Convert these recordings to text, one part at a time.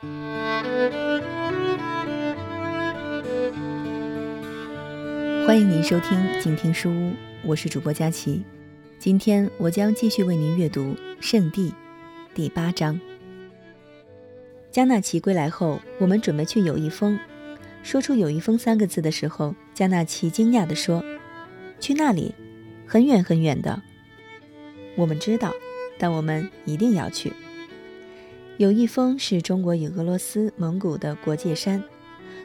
欢迎您收听静听书屋，我是主播佳琪。今天我将继续为您阅读《圣地》第八章。加纳奇归来后，我们准备去友谊峰。说出“友谊峰”三个字的时候，加纳奇惊讶地说：“去那里？很远很远的。”我们知道，但我们一定要去。有一峰是中国与俄罗斯、蒙古的国界山，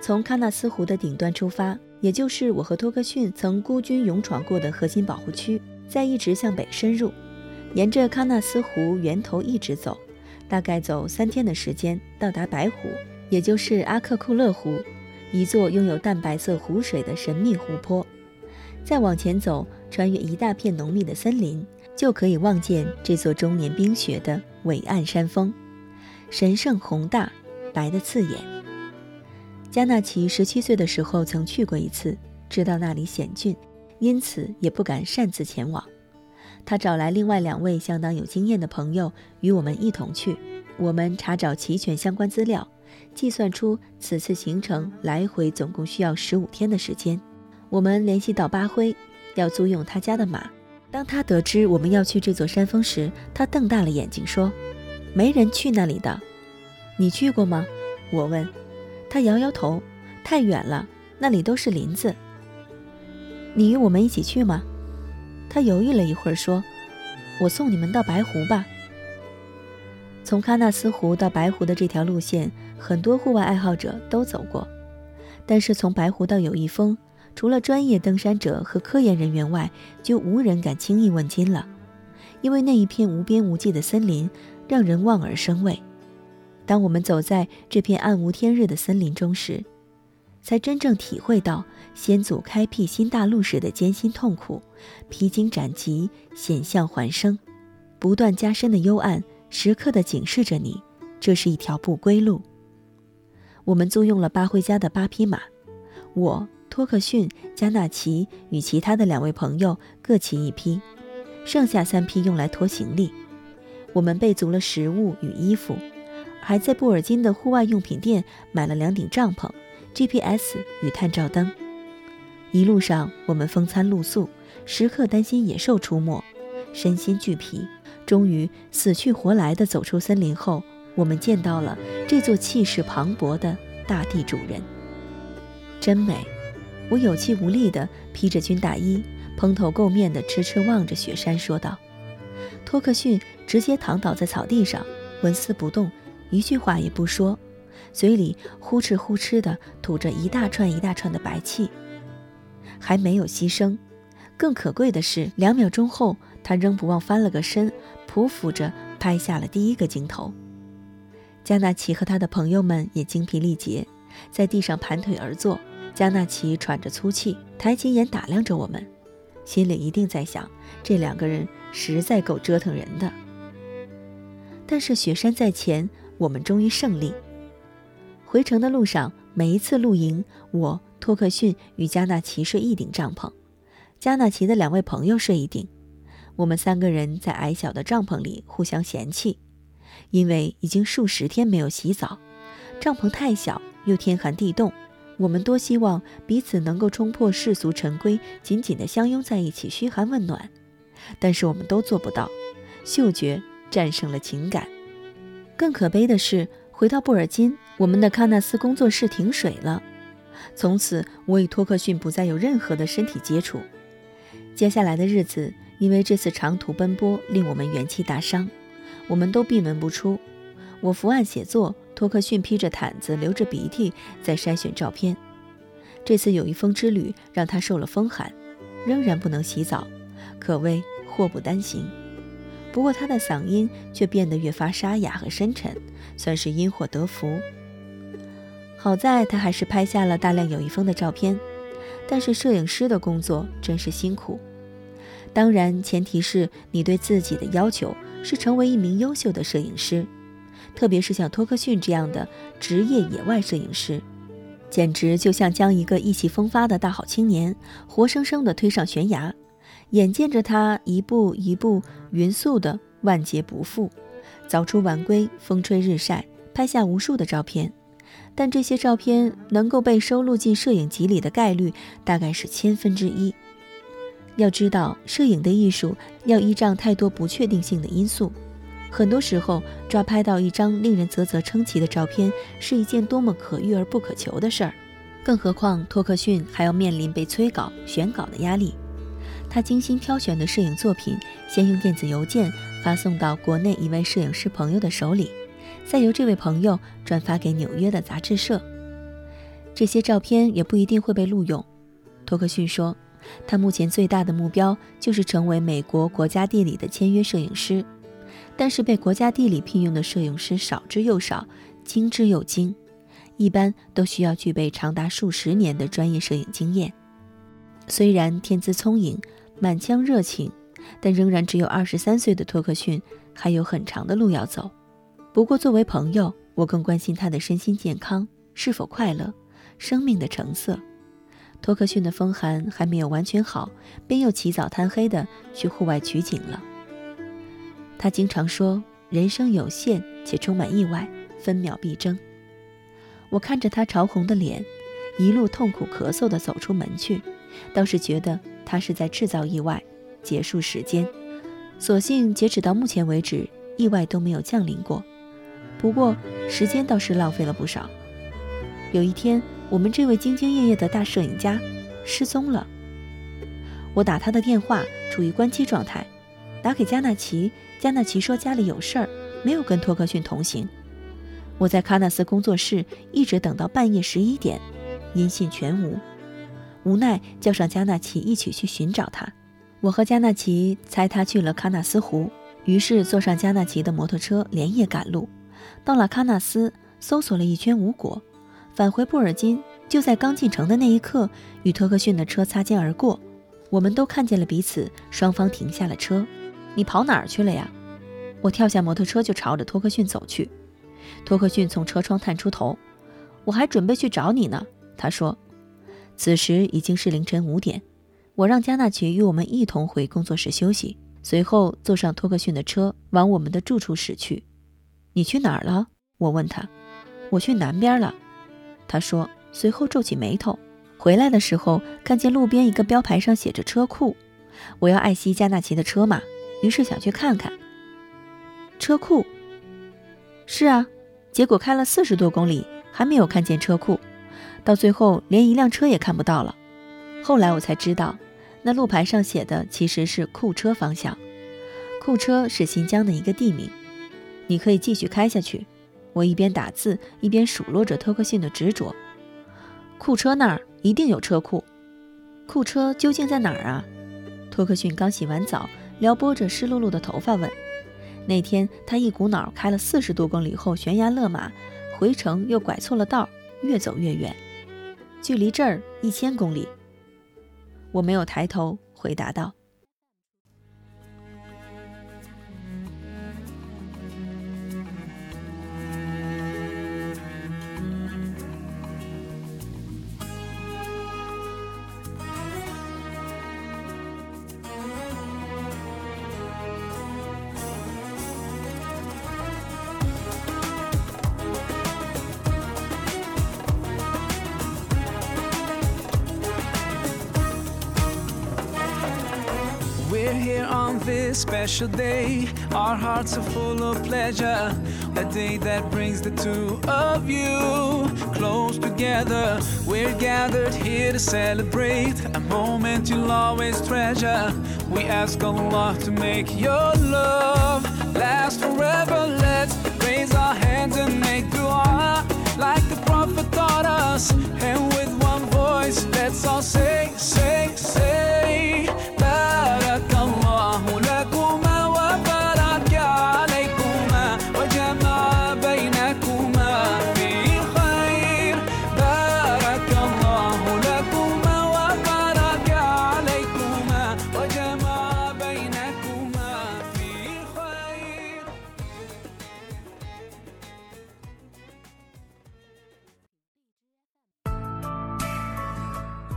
从喀纳斯湖的顶端出发。也就是我和托克逊曾孤军勇闯过的核心保护区，再一直向北深入，沿着喀纳斯湖源头一直走，大概走三天的时间到达白湖，也就是阿克库勒湖，一座拥有淡白色湖水的神秘湖泊。再往前走，穿越一大片浓密的森林，就可以望见这座终年冰雪的伟岸山峰，神圣宏大，白得刺眼。加纳奇十七岁的时候曾去过一次，知道那里险峻，因此也不敢擅自前往。他找来另外两位相当有经验的朋友与我们一同去。我们查找齐全相关资料，计算出此次行程来回总共需要十五天的时间。我们联系到巴辉，要租用他家的马。当他得知我们要去这座山峰时，他瞪大了眼睛说：“没人去那里的，你去过吗？”我问。他摇摇头，太远了，那里都是林子。你与我们一起去吗？他犹豫了一会儿，说：“我送你们到白湖吧。”从喀纳斯湖到白湖的这条路线，很多户外爱好者都走过，但是从白湖到友谊峰，除了专业登山者和科研人员外，就无人敢轻易问津了，因为那一片无边无际的森林让人望而生畏。当我们走在这片暗无天日的森林中时，才真正体会到先祖开辟新大陆时的艰辛痛苦。披荆斩棘，险象环生，不断加深的幽暗，时刻地警示着你，这是一条不归路。我们租用了巴辉家的八匹马，我、托克逊、加纳奇与其他的两位朋友各骑一匹，剩下三匹用来拖行李。我们备足了食物与衣服。还在布尔津的户外用品店买了两顶帐篷、GPS 与探照灯。一路上我们风餐露宿，时刻担心野兽出没，身心俱疲。终于死去活来的走出森林后，我们见到了这座气势磅礴的大地主人。真美！我有气无力地披着军大衣，蓬头垢面的痴痴望着雪山，说道。托克逊直接躺倒在草地上，纹丝不动。一句话也不说，嘴里呼哧呼哧地吐着一大串一大串的白气，还没有牺牲。更可贵的是，两秒钟后，他仍不忘翻了个身，匍匐着拍下了第一个镜头。加纳奇和他的朋友们也精疲力竭，在地上盘腿而坐。加纳奇喘着粗气，抬起眼打量着我们，心里一定在想：这两个人实在够折腾人的。但是雪山在前。我们终于胜利。回程的路上，每一次露营，我托克逊与加纳奇睡一顶帐篷，加纳奇的两位朋友睡一顶。我们三个人在矮小的帐篷里互相嫌弃，因为已经数十天没有洗澡，帐篷太小又天寒地冻。我们多希望彼此能够冲破世俗陈规，紧紧地相拥在一起，嘘寒问暖，但是我们都做不到。嗅觉战胜了情感。更可悲的是，回到布尔津，我们的喀纳斯工作室停水了。从此，我与托克逊不再有任何的身体接触。接下来的日子，因为这次长途奔波，令我们元气大伤，我们都闭门不出。我伏案写作，托克逊披着毯子，流着鼻涕，在筛选照片。这次有一封之旅让他受了风寒，仍然不能洗澡，可谓祸不单行。不过他的嗓音却变得越发沙哑和深沉，算是因祸得福。好在他还是拍下了大量有一峰的照片，但是摄影师的工作真是辛苦。当然，前提是你对自己的要求是成为一名优秀的摄影师，特别是像托克逊这样的职业野外摄影师，简直就像将一个意气风发的大好青年活生生地推上悬崖。眼见着他一步一步匀速的万劫不复，早出晚归，风吹日晒，拍下无数的照片，但这些照片能够被收录进摄影集里的概率大概是千分之一。要知道，摄影的艺术要依仗太多不确定性的因素，很多时候抓拍到一张令人啧啧称奇的照片是一件多么可遇而不可求的事儿。更何况托克逊还要面临被催稿、选稿的压力。他精心挑选的摄影作品，先用电子邮件发送到国内一位摄影师朋友的手里，再由这位朋友转发给纽约的杂志社。这些照片也不一定会被录用。托克逊说。他目前最大的目标就是成为美国国家地理的签约摄影师，但是被国家地理聘用的摄影师少之又少，精之又精，一般都需要具备长达数十年的专业摄影经验。虽然天资聪颖、满腔热情，但仍然只有二十三岁的托克逊还有很长的路要走。不过，作为朋友，我更关心他的身心健康是否快乐，生命的成色。托克逊的风寒还没有完全好，便又起早贪黑的去户外取景了。他经常说：“人生有限，且充满意外，分秒必争。”我看着他潮红的脸，一路痛苦咳嗽的走出门去，倒是觉得他是在制造意外，结束时间。所幸截止到目前为止，意外都没有降临过。不过时间倒是浪费了不少。有一天。我们这位兢兢业业的大摄影家失踪了。我打他的电话，处于关机状态。打给加纳奇，加纳奇说家里有事儿，没有跟托克逊同行。我在喀纳斯工作室一直等到半夜十一点，音信全无。无奈叫上加纳奇一起去寻找他。我和加纳奇猜他去了喀纳斯湖，于是坐上加纳奇的摩托车，连夜赶路。到了喀纳斯，搜索了一圈无果。返回布尔津，就在刚进城的那一刻，与托克逊的车擦肩而过。我们都看见了彼此，双方停下了车。你跑哪儿去了呀？我跳下摩托车就朝着托克逊走去。托克逊从车窗探出头，我还准备去找你呢。他说。此时已经是凌晨五点，我让加纳奇与我们一同回工作室休息，随后坐上托克逊的车往我们的住处驶去。你去哪儿了？我问他。我去南边了。他说，随后皱起眉头。回来的时候，看见路边一个标牌上写着“车库”，我要爱惜加纳奇的车嘛，于是想去看看。车库？是啊，结果开了四十多公里，还没有看见车库，到最后连一辆车也看不到了。后来我才知道，那路牌上写的其实是库车方向。库车是新疆的一个地名。你可以继续开下去。我一边打字一边数落着托克逊的执着。库车那儿一定有车库，库车究竟在哪儿啊？托克逊刚洗完澡，撩拨着湿漉漉的头发问。那天他一股脑开了四十多公里后悬崖勒马，回城又拐错了道，越走越远，距离这儿一千公里。我没有抬头回答道。This special day. Our hearts are full of pleasure. A day that brings the two of you close together. We're gathered here to celebrate a moment you'll always treasure. We ask Allah to make your love last forever. Let's raise our hands and make dua like the Prophet taught us. And with one voice, let's all say, say, say. “